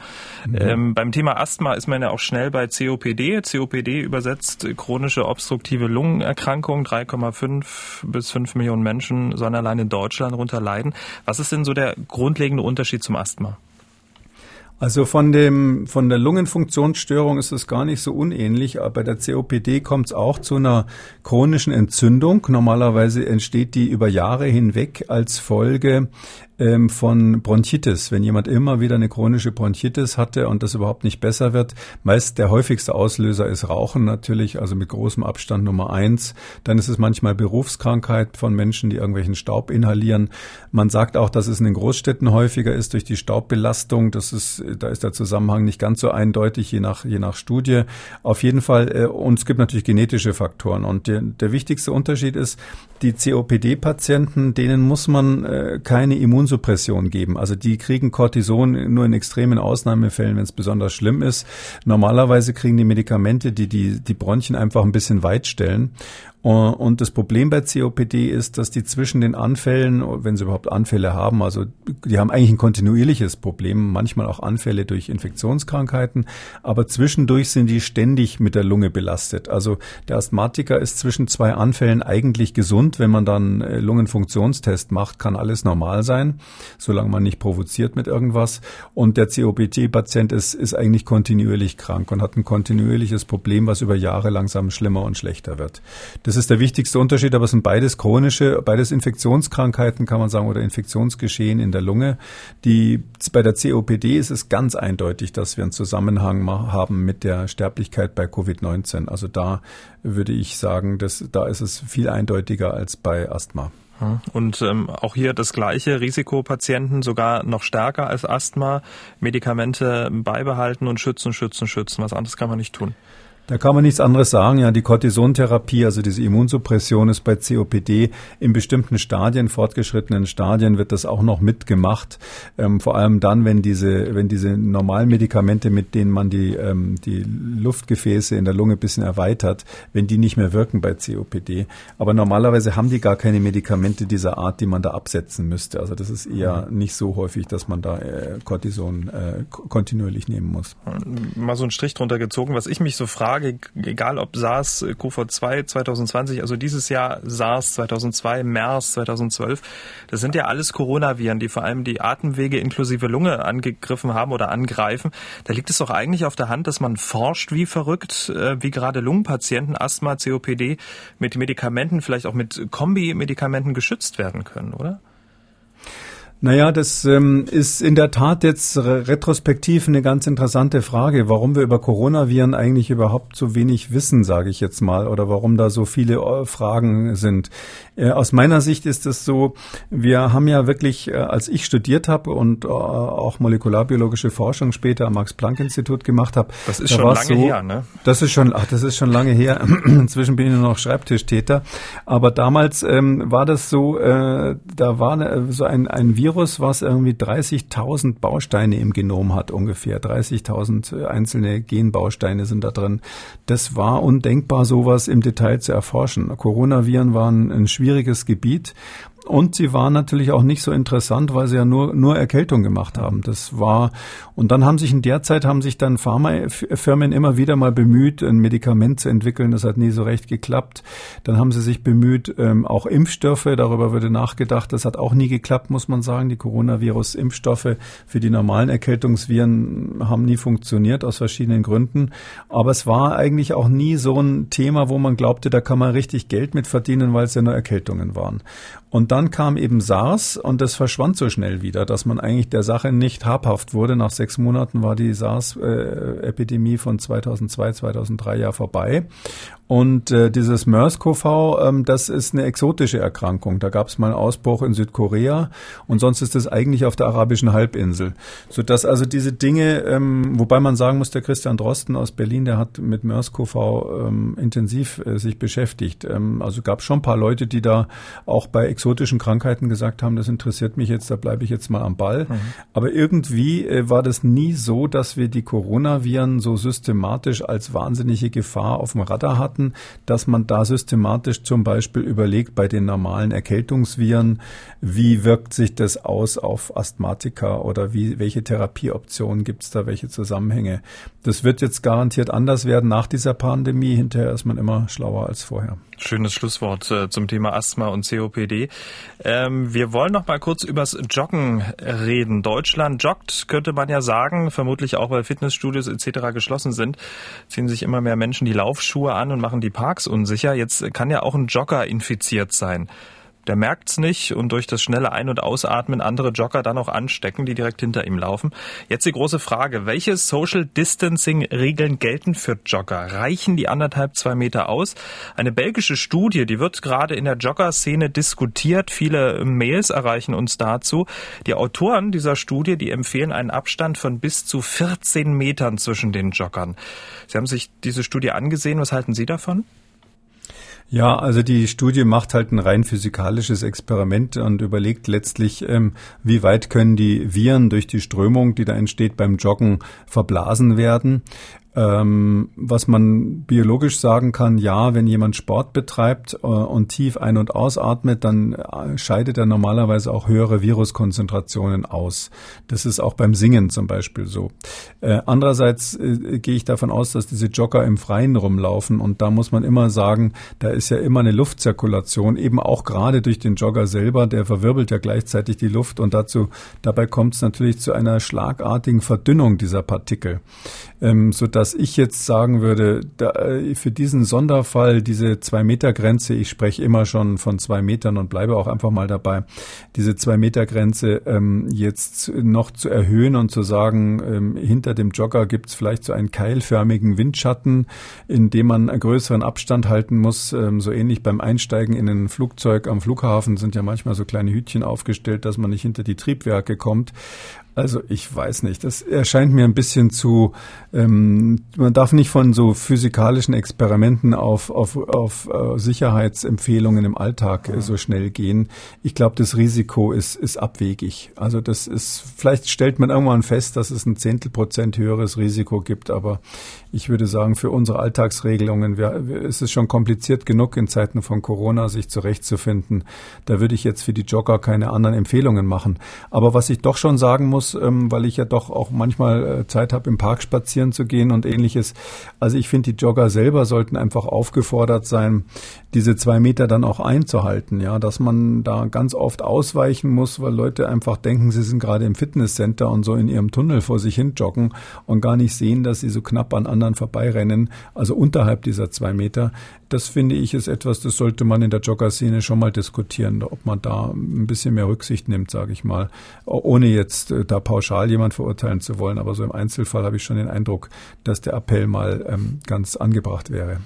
Mhm. Ähm, beim Thema Asthma ist man ja auch schnell bei COPD. COPD übersetzt chronische obstruktive Lungenerkrankung. 3,5 bis 5 Millionen Menschen sollen allein in Deutschland darunter leiden. Was ist denn so der grundlegende Unterschied zum Asthma? Also von dem von der Lungenfunktionsstörung ist es gar nicht so unähnlich. Aber bei der COPD kommt es auch zu einer chronischen Entzündung. Normalerweise entsteht die über Jahre hinweg als Folge ähm, von Bronchitis. Wenn jemand immer wieder eine chronische Bronchitis hatte und das überhaupt nicht besser wird, meist der häufigste Auslöser ist Rauchen natürlich, also mit großem Abstand Nummer eins. Dann ist es manchmal Berufskrankheit von Menschen, die irgendwelchen Staub inhalieren. Man sagt auch, dass es in den Großstädten häufiger ist durch die Staubbelastung. Das ist, da ist der Zusammenhang nicht ganz so eindeutig, je nach, je nach Studie. Auf jeden Fall, äh, und es gibt natürlich genetische Faktoren. Und der, der wichtigste Unterschied ist, die COPD-Patienten, denen muss man äh, keine Immunsuppression geben. Also die kriegen Cortison nur in extremen Ausnahmefällen, wenn es besonders schlimm ist. Normalerweise kriegen die Medikamente, die die, die Bronchien einfach ein bisschen weit stellen. Und das Problem bei COPD ist, dass die zwischen den Anfällen, wenn sie überhaupt Anfälle haben, also die haben eigentlich ein kontinuierliches Problem, manchmal auch Anfälle durch Infektionskrankheiten, aber zwischendurch sind die ständig mit der Lunge belastet. Also der Asthmatiker ist zwischen zwei Anfällen eigentlich gesund. Wenn man dann äh, Lungenfunktionstest macht, kann alles normal sein, solange man nicht provoziert mit irgendwas. Und der COPD-Patient ist, ist eigentlich kontinuierlich krank und hat ein kontinuierliches Problem, was über Jahre langsam schlimmer und schlechter wird. Das ist der wichtigste Unterschied, aber es sind beides chronische, beides Infektionskrankheiten, kann man sagen, oder Infektionsgeschehen in der Lunge. Die, bei der COPD ist es ganz eindeutig, dass wir einen Zusammenhang haben mit der Sterblichkeit bei Covid-19. Also da würde ich sagen, dass, da ist es viel eindeutiger als bei Asthma. Und ähm, auch hier das gleiche Risikopatienten, sogar noch stärker als Asthma, Medikamente beibehalten und schützen, schützen, schützen. Was anderes kann man nicht tun. Da kann man nichts anderes sagen. Ja, die Cortisontherapie, also diese Immunsuppression ist bei COPD in bestimmten Stadien, fortgeschrittenen Stadien wird das auch noch mitgemacht. Ähm, vor allem dann, wenn diese, wenn diese normalen Medikamente, mit denen man die, ähm, die Luftgefäße in der Lunge ein bisschen erweitert, wenn die nicht mehr wirken bei COPD. Aber normalerweise haben die gar keine Medikamente dieser Art, die man da absetzen müsste. Also das ist eher mhm. nicht so häufig, dass man da äh, Cortison äh, kontinuierlich nehmen muss. Mal so einen Strich drunter gezogen. Was ich mich so frage, Frage, egal ob SARS CoV-2 2020, also dieses Jahr SARS 2002, MERS 2012, das sind ja alles Coronaviren, die vor allem die Atemwege inklusive Lunge angegriffen haben oder angreifen. Da liegt es doch eigentlich auf der Hand, dass man forscht wie verrückt, äh, wie gerade Lungenpatienten, Asthma, COPD mit Medikamenten, vielleicht auch mit Kombi-Medikamenten geschützt werden können, oder? Naja, das ähm, ist in der Tat jetzt retrospektiv eine ganz interessante Frage, warum wir über Coronaviren eigentlich überhaupt so wenig wissen, sage ich jetzt mal, oder warum da so viele äh, Fragen sind. Äh, aus meiner Sicht ist es so, wir haben ja wirklich, äh, als ich studiert habe und äh, auch molekularbiologische Forschung später am Max-Planck-Institut gemacht habe. Das ist da schon lange so, her, ne? Das ist schon, ach, das ist schon lange her. Inzwischen bin ich nur noch Schreibtischtäter. Aber damals ähm, war das so, äh, da war so ein, ein Virus, Virus, was irgendwie 30.000 Bausteine im Genom hat, ungefähr 30.000 einzelne Genbausteine sind da drin. Das war undenkbar, sowas im Detail zu erforschen. Coronaviren waren ein schwieriges Gebiet und sie waren natürlich auch nicht so interessant, weil sie ja nur, nur Erkältung gemacht haben. Das war, und dann haben sich in der Zeit haben sich dann Pharmafirmen immer wieder mal bemüht, ein Medikament zu entwickeln. Das hat nie so recht geklappt. Dann haben sie sich bemüht, ähm, auch Impfstoffe, darüber wurde nachgedacht. Das hat auch nie geklappt, muss man sagen. Die Coronavirus-Impfstoffe für die normalen Erkältungsviren haben nie funktioniert, aus verschiedenen Gründen. Aber es war eigentlich auch nie so ein Thema, wo man glaubte, da kann man richtig Geld mit verdienen, weil es ja nur Erkältungen waren. Und dann dann kam eben SARS und das verschwand so schnell wieder, dass man eigentlich der Sache nicht habhaft wurde. Nach sechs Monaten war die SARS-Epidemie von 2002, 2003 ja vorbei. Und äh, dieses MERS-CoV, ähm, das ist eine exotische Erkrankung. Da gab es mal einen Ausbruch in Südkorea und sonst ist es eigentlich auf der arabischen Halbinsel. Sodass also diese Dinge, ähm, wobei man sagen muss, der Christian Drosten aus Berlin, der hat mit MERS-CoV ähm, intensiv äh, sich beschäftigt. Ähm, also gab schon ein paar Leute, die da auch bei exotischen Krankheiten gesagt haben, das interessiert mich jetzt, da bleibe ich jetzt mal am Ball. Mhm. Aber irgendwie äh, war das nie so, dass wir die Coronaviren so systematisch als wahnsinnige Gefahr auf dem Radar hatten hatten, dass man da systematisch zum Beispiel überlegt bei den normalen Erkältungsviren, wie wirkt sich das aus auf Asthmatiker oder wie, welche Therapieoptionen gibt es da, welche Zusammenhänge. Das wird jetzt garantiert anders werden nach dieser Pandemie. Hinterher ist man immer schlauer als vorher. Schönes Schlusswort äh, zum Thema Asthma und COPD. Ähm, wir wollen noch mal kurz übers Joggen reden. Deutschland joggt, könnte man ja sagen, vermutlich auch weil Fitnessstudios etc. geschlossen sind, ziehen sich immer mehr Menschen die Laufschuhe an und machen die Parks unsicher. Jetzt kann ja auch ein Jogger infiziert sein der merkt's nicht und durch das schnelle Ein- und Ausatmen andere Jogger dann auch anstecken, die direkt hinter ihm laufen. Jetzt die große Frage, welche Social Distancing Regeln gelten für Jogger? Reichen die anderthalb, zwei Meter aus? Eine belgische Studie, die wird gerade in der Jogger-Szene diskutiert. Viele Mails erreichen uns dazu. Die Autoren dieser Studie, die empfehlen einen Abstand von bis zu 14 Metern zwischen den Joggern. Sie haben sich diese Studie angesehen. Was halten Sie davon? Ja, also die Studie macht halt ein rein physikalisches Experiment und überlegt letztlich, ähm, wie weit können die Viren durch die Strömung, die da entsteht beim Joggen, verblasen werden. Ähm, was man biologisch sagen kann, ja, wenn jemand Sport betreibt äh, und tief ein- und ausatmet, dann äh, scheidet er normalerweise auch höhere Viruskonzentrationen aus. Das ist auch beim Singen zum Beispiel so. Äh, andererseits äh, gehe ich davon aus, dass diese Jogger im Freien rumlaufen und da muss man immer sagen, da ist ja immer eine Luftzirkulation, eben auch gerade durch den Jogger selber, der verwirbelt ja gleichzeitig die Luft und dazu, dabei kommt es natürlich zu einer schlagartigen Verdünnung dieser Partikel, ähm, sodass dass ich jetzt sagen würde, da, äh, für diesen Sonderfall, diese Zwei-Meter-Grenze, ich spreche immer schon von zwei Metern und bleibe auch einfach mal dabei, diese Zwei-Meter-Grenze ähm, jetzt noch zu erhöhen und zu sagen, ähm, hinter dem Jogger gibt es vielleicht so einen keilförmigen Windschatten, in dem man einen größeren Abstand halten muss, ähm, so ähnlich beim Einsteigen in ein Flugzeug am Flughafen sind ja manchmal so kleine Hütchen aufgestellt, dass man nicht hinter die Triebwerke kommt. Also ich weiß nicht. Das erscheint mir ein bisschen zu. Ähm, man darf nicht von so physikalischen Experimenten auf, auf, auf uh, Sicherheitsempfehlungen im Alltag äh, so schnell gehen. Ich glaube, das Risiko ist, ist abwegig. Also das ist, vielleicht stellt man irgendwann fest, dass es ein Zehntel Prozent höheres Risiko gibt, aber ich würde sagen, für unsere Alltagsregelungen wir, ist es schon kompliziert genug in Zeiten von Corona, sich zurechtzufinden. Da würde ich jetzt für die Jogger keine anderen Empfehlungen machen. Aber was ich doch schon sagen muss, muss, ähm, weil ich ja doch auch manchmal äh, Zeit habe, im Park spazieren zu gehen und ähnliches. Also ich finde, die Jogger selber sollten einfach aufgefordert sein, diese zwei Meter dann auch einzuhalten. Ja, dass man da ganz oft ausweichen muss, weil Leute einfach denken, sie sind gerade im Fitnesscenter und so in ihrem Tunnel vor sich hin joggen und gar nicht sehen, dass sie so knapp an anderen vorbeirennen, also unterhalb dieser zwei Meter. Das finde ich ist etwas, das sollte man in der Jogger-Szene schon mal diskutieren, ob man da ein bisschen mehr Rücksicht nimmt, sage ich mal, ohne jetzt äh, da pauschal jemand verurteilen zu wollen. Aber so im Einzelfall habe ich schon den Eindruck, dass der Appell mal ähm, ganz angebracht wäre.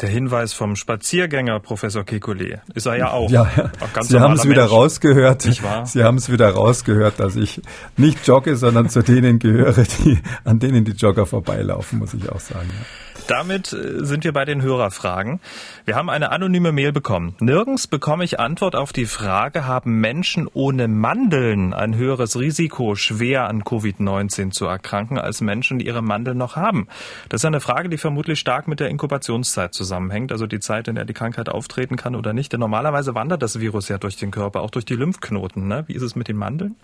Der Hinweis vom Spaziergänger Professor Kekulé ist er ja auch. Ja, auch Sie haben es wieder rausgehört. Sie haben es wieder rausgehört, dass ich nicht jogge, sondern zu denen gehöre, die an denen die Jogger vorbeilaufen, muss ich auch sagen. Ja. Damit äh, sind wir bei den Hörerfragen. Wir haben eine anonyme Mail bekommen. Nirgends bekomme ich Antwort auf die Frage, haben Menschen ohne Mandeln ein höheres Risiko, schwer an Covid-19 zu erkranken, als Menschen, die ihre Mandeln noch haben? Das ist eine Frage, die vermutlich stark mit der Inkubationszeit zusammenhängt, also die Zeit, in der die Krankheit auftreten kann oder nicht. Denn normalerweise wandert das Virus ja durch den Körper, auch durch die Lymphknoten. Ne? Wie ist es mit den Mandeln?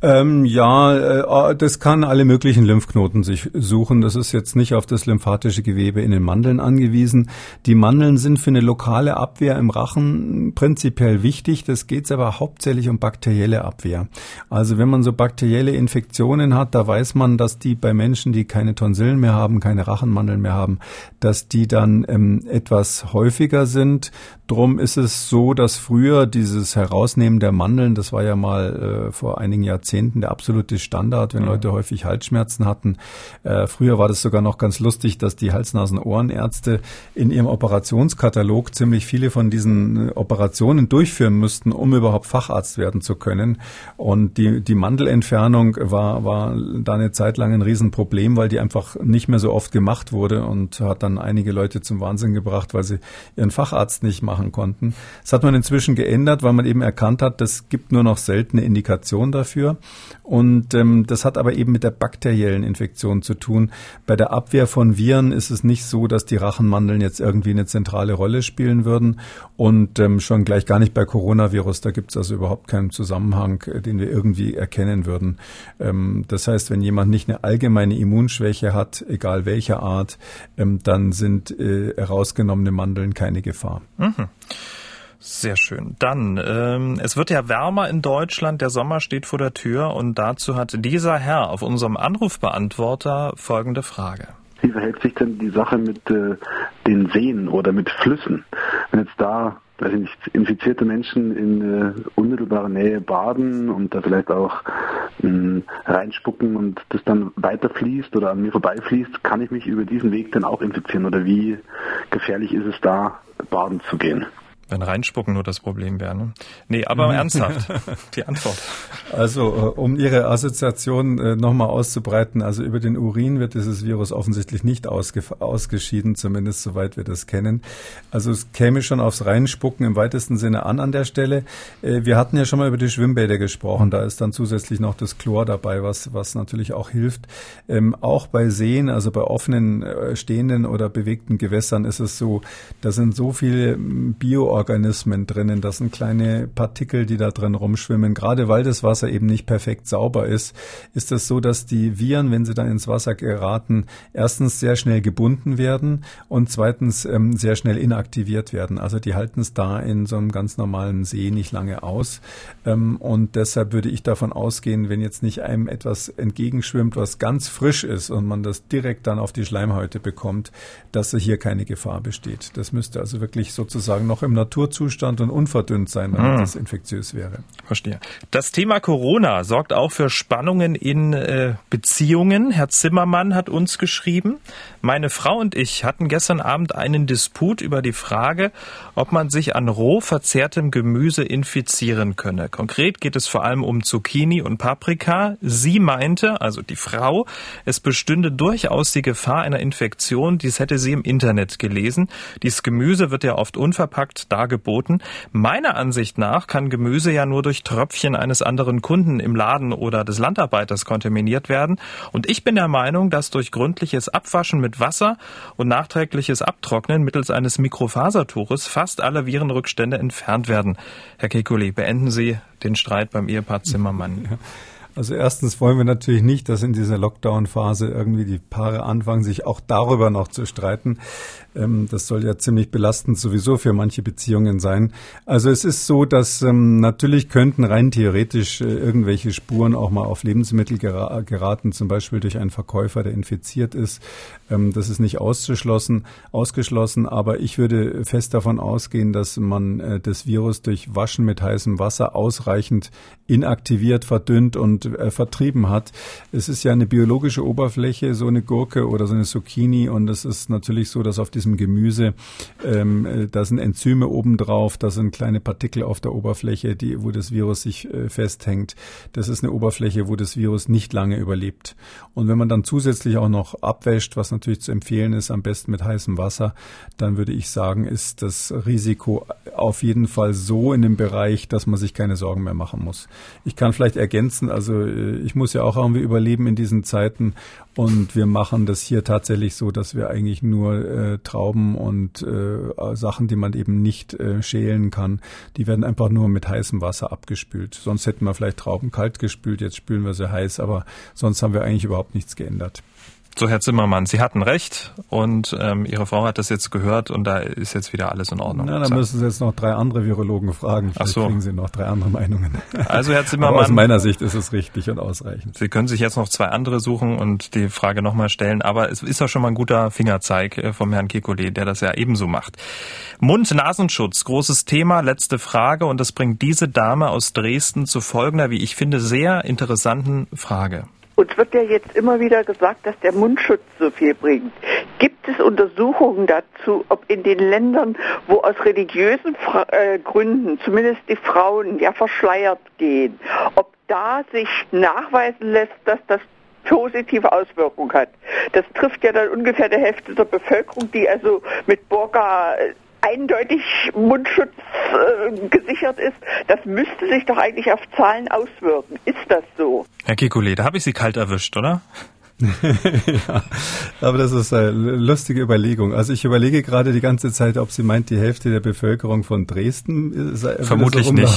Ähm, ja, äh, ah, das kann alle möglichen Lymphknoten sich suchen. Das ist jetzt nicht auf das lymphatische Gewebe in den Mandeln angewiesen. Die Mandeln sind für eine lokale Abwehr im Rachen prinzipiell wichtig. Das geht aber hauptsächlich um bakterielle Abwehr. Also wenn man so bakterielle Infektionen hat, da weiß man, dass die bei Menschen, die keine Tonsillen mehr haben, keine Rachenmandeln mehr haben, dass die dann ähm, etwas häufiger sind. Drum ist es so, dass früher dieses Herausnehmen der Mandeln, das war ja mal äh, vor einigen Jahrzehnten der absolute Standard, wenn ja. Leute häufig Halsschmerzen hatten. Äh, früher war das sogar noch ganz lustig, dass die Hals-Nasen-Ohrenärzte in ihrem Operationskatalog ziemlich viele von diesen äh, Operationen durchführen müssten, um überhaupt Facharzt werden zu können. Und die, die Mandelentfernung war, war da eine Zeit lang ein Riesenproblem, weil die einfach nicht mehr so oft gemacht wurde und hat dann einige Leute zum Wahnsinn gebracht, weil sie ihren Facharzt nicht machen machen konnten. Das hat man inzwischen geändert, weil man eben erkannt hat, das gibt nur noch seltene Indikationen dafür. Und ähm, das hat aber eben mit der bakteriellen Infektion zu tun. Bei der Abwehr von Viren ist es nicht so, dass die Rachenmandeln jetzt irgendwie eine zentrale Rolle spielen würden. Und ähm, schon gleich gar nicht bei Coronavirus. Da gibt es also überhaupt keinen Zusammenhang, äh, den wir irgendwie erkennen würden. Ähm, das heißt, wenn jemand nicht eine allgemeine Immunschwäche hat, egal welcher Art, ähm, dann sind äh, herausgenommene Mandeln keine Gefahr. Mhm. Sehr schön. Dann, ähm, es wird ja wärmer in Deutschland, der Sommer steht vor der Tür und dazu hat dieser Herr auf unserem Anrufbeantworter folgende Frage. Wie verhält sich denn die Sache mit äh, den Seen oder mit Flüssen? Wenn jetzt da weiß ich nicht, infizierte Menschen in äh, unmittelbarer Nähe baden und da vielleicht auch mh, hm, reinspucken und das dann weiterfließt oder an mir vorbeifließt, kann ich mich über diesen Weg dann auch infizieren oder wie gefährlich ist es da, baden zu gehen? Wenn reinspucken nur das Problem wäre. Ne? Nee, aber mhm. ernsthaft, die Antwort. Also, äh, um Ihre Assoziation äh, nochmal auszubreiten, also über den Urin wird dieses Virus offensichtlich nicht ausgeschieden, zumindest soweit wir das kennen. Also es käme schon aufs Reinspucken im weitesten Sinne an an der Stelle. Äh, wir hatten ja schon mal über die Schwimmbäder gesprochen, da ist dann zusätzlich noch das Chlor dabei, was, was natürlich auch hilft. Ähm, auch bei Seen, also bei offenen, stehenden oder bewegten Gewässern ist es so, da sind so viele Bio Mikroorganismen drinnen. Das sind kleine Partikel, die da drin rumschwimmen. Gerade weil das Wasser eben nicht perfekt sauber ist, ist es so, dass die Viren, wenn sie dann ins Wasser geraten, erstens sehr schnell gebunden werden und zweitens ähm, sehr schnell inaktiviert werden. Also die halten es da in so einem ganz normalen See nicht lange aus. Ähm, und deshalb würde ich davon ausgehen, wenn jetzt nicht einem etwas entgegenschwimmt, was ganz frisch ist und man das direkt dann auf die Schleimhäute bekommt, dass hier keine Gefahr besteht. Das müsste also wirklich sozusagen noch im Naturzustand und unverdünnt sein, damit hm. das infektiös wäre. Verstehe. Das Thema Corona sorgt auch für Spannungen in äh, Beziehungen. Herr Zimmermann hat uns geschrieben, meine Frau und ich hatten gestern Abend einen Disput über die Frage, ob man sich an roh verzehrtem Gemüse infizieren könne. Konkret geht es vor allem um Zucchini und Paprika. Sie meinte, also die Frau, es bestünde durchaus die Gefahr einer Infektion. Dies hätte sie im Internet gelesen. Dieses Gemüse wird ja oft unverpackt dargeboten. Meiner Ansicht nach kann Gemüse ja nur durch Tröpfchen eines anderen Kunden im Laden oder des Landarbeiters kontaminiert werden. Und ich bin der Meinung, dass durch gründliches Abwaschen mit Wasser und nachträgliches Abtrocknen mittels eines Mikrofasertuches fast alle Virenrückstände entfernt werden. Herr Kekulé, beenden Sie den Streit beim Ehepaar Zimmermann. Also erstens wollen wir natürlich nicht, dass in dieser Lockdown-Phase irgendwie die Paare anfangen, sich auch darüber noch zu streiten. Ähm, das soll ja ziemlich belastend sowieso für manche Beziehungen sein. Also es ist so, dass ähm, natürlich könnten rein theoretisch äh, irgendwelche Spuren auch mal auf Lebensmittel gera geraten, zum Beispiel durch einen Verkäufer, der infiziert ist. Ähm, das ist nicht auszuschlossen, ausgeschlossen, aber ich würde fest davon ausgehen, dass man äh, das Virus durch Waschen mit heißem Wasser ausreichend inaktiviert, verdünnt und äh, vertrieben hat. Es ist ja eine biologische Oberfläche, so eine Gurke oder so eine Zucchini und es ist natürlich so, dass auf diesem Gemüse ähm, äh, da sind Enzyme obendrauf, da sind kleine Partikel auf der Oberfläche, die, wo das Virus sich äh, festhängt. Das ist eine Oberfläche, wo das Virus nicht lange überlebt. Und wenn man dann zusätzlich auch noch abwäscht, was natürlich zu empfehlen ist, am besten mit heißem Wasser, dann würde ich sagen, ist das Risiko auf jeden Fall so in dem Bereich, dass man sich keine Sorgen mehr machen muss. Ich kann vielleicht ergänzen, also Also äh, ich muss ja auch irgendwie überleben in diesen Zeiten und wir machen das hier tatsächlich so, dass wir eigentlich nur äh, Trauben und äh, Sachen, die man eben nicht äh, schälen kann, die werden einfach nur mit heißem Wasser abgespült. Sonst hätten wir vielleicht Trauben kalt gespült, jetzt spülen wir sie heiß, aber sonst haben wir eigentlich überhaupt nichts geändert. So, Herr Zimmermann, Sie hatten recht und ähm, Ihre Frau hat das jetzt gehört und da ist jetzt wieder alles in Ordnung. Na, da müssen Sie jetzt noch drei andere Virologen fragen. Vielleicht Ach so. kriegen Sie noch drei andere Meinungen. Also, Herr Zimmermann. Aber aus meiner Sicht ist es richtig und ausreichend. Sie können sich jetzt noch zwei andere suchen und die Frage nochmal stellen, aber es ist doch schon mal ein guter Fingerzeig äh, vom Herrn Kekulé, der das ja ebenso macht. Mund-Nasenschutz, großes Thema, letzte Frage und das bringt diese Dame aus Dresden zu folgender, wie ich finde, sehr interessanten Frage. Uns wird ja jetzt immer wieder gesagt, dass der Mundschutz so viel bringt. Gibt es Untersuchungen dazu, ob in den Ländern, wo aus religiösen Fra äh, Gründen zumindest die Frauen ja verschleiert gehen, ob da sich nachweisen lässt, dass das positive Auswirkungen hat. Das trifft ja dann ungefähr der Hälfte der Bevölkerung, die also mit Burka äh, eindeutig Mundschutz äh, gesichert ist, das müsste sich doch eigentlich auf Zahlen auswirken. Ist das so? Herr Kekulé, da habe ich Sie kalt erwischt, oder? ja, aber das ist eine lustige Überlegung. Also ich überlege gerade die ganze Zeit, ob sie meint, die Hälfte der Bevölkerung von Dresden sei Vermutlich so nicht.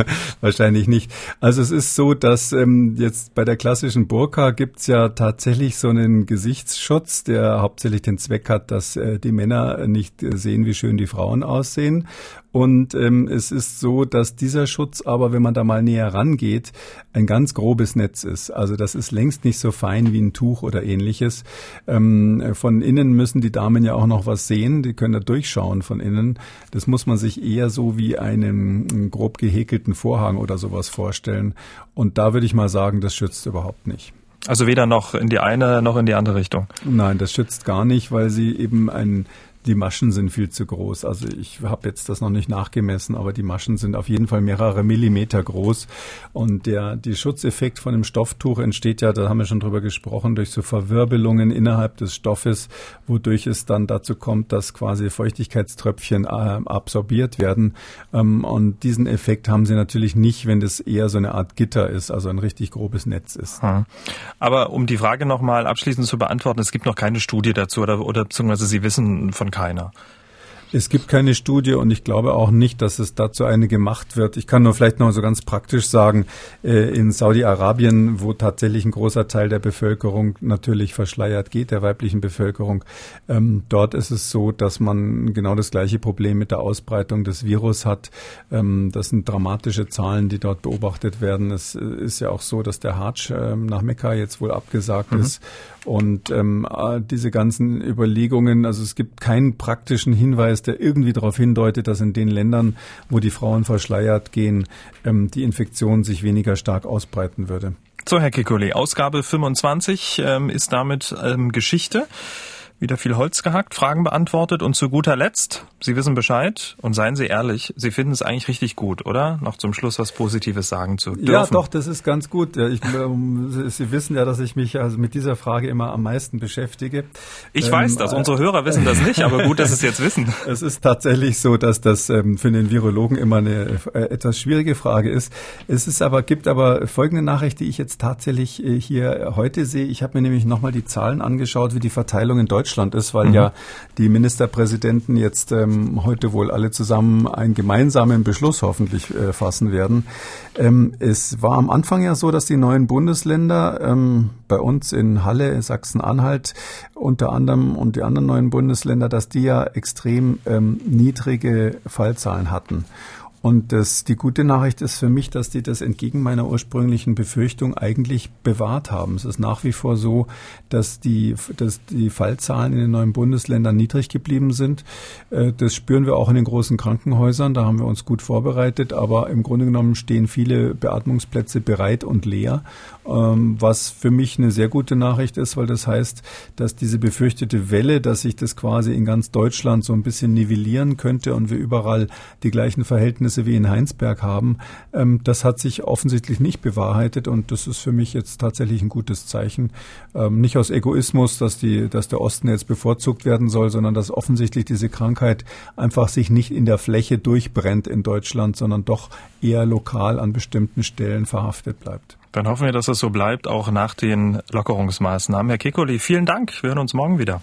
Wahrscheinlich nicht. Also es ist so, dass ähm, jetzt bei der klassischen Burka gibt's ja tatsächlich so einen Gesichtsschutz, der hauptsächlich den Zweck hat, dass äh, die Männer nicht sehen, wie schön die Frauen aussehen. Und ähm, es ist so, dass dieser Schutz aber, wenn man da mal näher rangeht, ein ganz grobes Netz ist. Also das ist längst nicht so fein wie ein Tuch oder ähnliches. Ähm, von innen müssen die Damen ja auch noch was sehen. Die können da durchschauen von innen. Das muss man sich eher so wie einen grob gehäkelten Vorhang oder sowas vorstellen. Und da würde ich mal sagen, das schützt überhaupt nicht. Also weder noch in die eine noch in die andere Richtung. Nein, das schützt gar nicht, weil sie eben ein die Maschen sind viel zu groß. Also ich habe jetzt das noch nicht nachgemessen, aber die Maschen sind auf jeden Fall mehrere Millimeter groß. Und der die Schutzeffekt von dem Stofftuch entsteht ja, da haben wir schon drüber gesprochen, durch so Verwirbelungen innerhalb des Stoffes, wodurch es dann dazu kommt, dass quasi Feuchtigkeitströpfchen äh, absorbiert werden. Ähm, und diesen Effekt haben sie natürlich nicht, wenn das eher so eine Art Gitter ist, also ein richtig grobes Netz ist. Hm. Aber um die Frage nochmal abschließend zu beantworten, es gibt noch keine Studie dazu oder, oder beziehungsweise Sie wissen von keiner. Es gibt keine Studie und ich glaube auch nicht, dass es dazu eine gemacht wird. Ich kann nur vielleicht noch so ganz praktisch sagen, äh, in Saudi-Arabien, wo tatsächlich ein großer Teil der Bevölkerung natürlich verschleiert geht, der weiblichen Bevölkerung, ähm, dort ist es so, dass man genau das gleiche Problem mit der Ausbreitung des Virus hat. Ähm, das sind dramatische Zahlen, die dort beobachtet werden. Es äh, ist ja auch so, dass der Hatsch ähm, nach Mekka jetzt wohl abgesagt mhm. ist und diese ganzen Überlegungen, also es gibt keinen praktischen Hinweis, der irgendwie darauf hindeutet, dass in den Ländern, wo die Frauen verschleiert gehen, ähm, die Infektion sich weniger stark ausbreiten würde. So, Herr Kikuli, Ausgabe 25 ähm, ist damit ähm, Geschichte wieder viel Holz gehackt, Fragen beantwortet und zu guter Letzt, Sie wissen Bescheid und seien Sie ehrlich, Sie finden es eigentlich richtig gut, oder? Noch zum Schluss was Positives sagen zu dürfen. Ja, doch, das ist ganz gut. Ich, ähm, Sie wissen ja, dass ich mich also mit dieser Frage immer am meisten beschäftige. Ich ähm, weiß das, unsere Hörer wissen das nicht, aber gut, dass Sie es jetzt wissen. Es ist tatsächlich so, dass das ähm, für den Virologen immer eine äh, etwas schwierige Frage ist. Es ist aber, gibt aber folgende Nachricht, die ich jetzt tatsächlich äh, hier heute sehe. Ich habe mir nämlich nochmal die Zahlen angeschaut, wie die Verteilung in Deutschland Deutschland ist, weil mhm. ja die Ministerpräsidenten jetzt ähm, heute wohl alle zusammen einen gemeinsamen Beschluss hoffentlich äh, fassen werden. Ähm, es war am Anfang ja so, dass die neuen Bundesländer ähm, bei uns in Halle, Sachsen-Anhalt unter anderem und die anderen neuen Bundesländer, dass die ja extrem ähm, niedrige Fallzahlen hatten. Und das, die gute Nachricht ist für mich, dass die das entgegen meiner ursprünglichen Befürchtung eigentlich bewahrt haben. Es ist nach wie vor so, dass die, dass die Fallzahlen in den neuen Bundesländern niedrig geblieben sind. Äh, das spüren wir auch in den großen Krankenhäusern. Da haben wir uns gut vorbereitet. Aber im Grunde genommen stehen viele Beatmungsplätze bereit und leer. Ähm, was für mich eine sehr gute Nachricht ist, weil das heißt, dass diese befürchtete Welle, dass sich das quasi in ganz Deutschland so ein bisschen nivellieren könnte und wir überall die gleichen Verhältnisse Verhältnisse wie in Heinsberg haben, ähm, das hat sich offensichtlich nicht bewahrheitet und das ist für mich jetzt tatsächlich ein gutes Zeichen. Ähm, nicht aus Egoismus, dass die, dass der Osten jetzt bevorzugt werden soll, sondern dass offensichtlich diese Krankheit einfach sich nicht in der Fläche durchbrennt in Deutschland, sondern doch eher lokal an bestimmten Stellen verhaftet bleibt. Dann hoffen wir, dass es so bleibt, auch nach den Lockerungsmaßnahmen. Herr Kekoli, vielen Dank. Wir hören uns morgen wieder.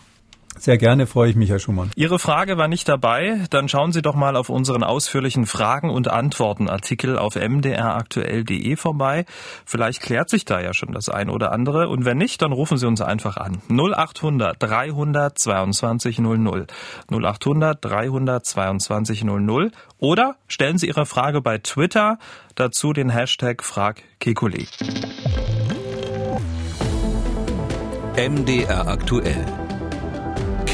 Sehr gerne freue ich mich, Herr Schumann. Ihre Frage war nicht dabei. Dann schauen Sie doch mal auf unseren ausführlichen Fragen und Antworten Artikel auf mdraktuell.de vorbei. Vielleicht klärt sich da ja schon das ein oder andere. Und wenn nicht, dann rufen Sie uns einfach an. 0800 322 00. 0800 322 00. Oder stellen Sie Ihre Frage bei Twitter. Dazu den Hashtag FragKekulé. MDR aktuell.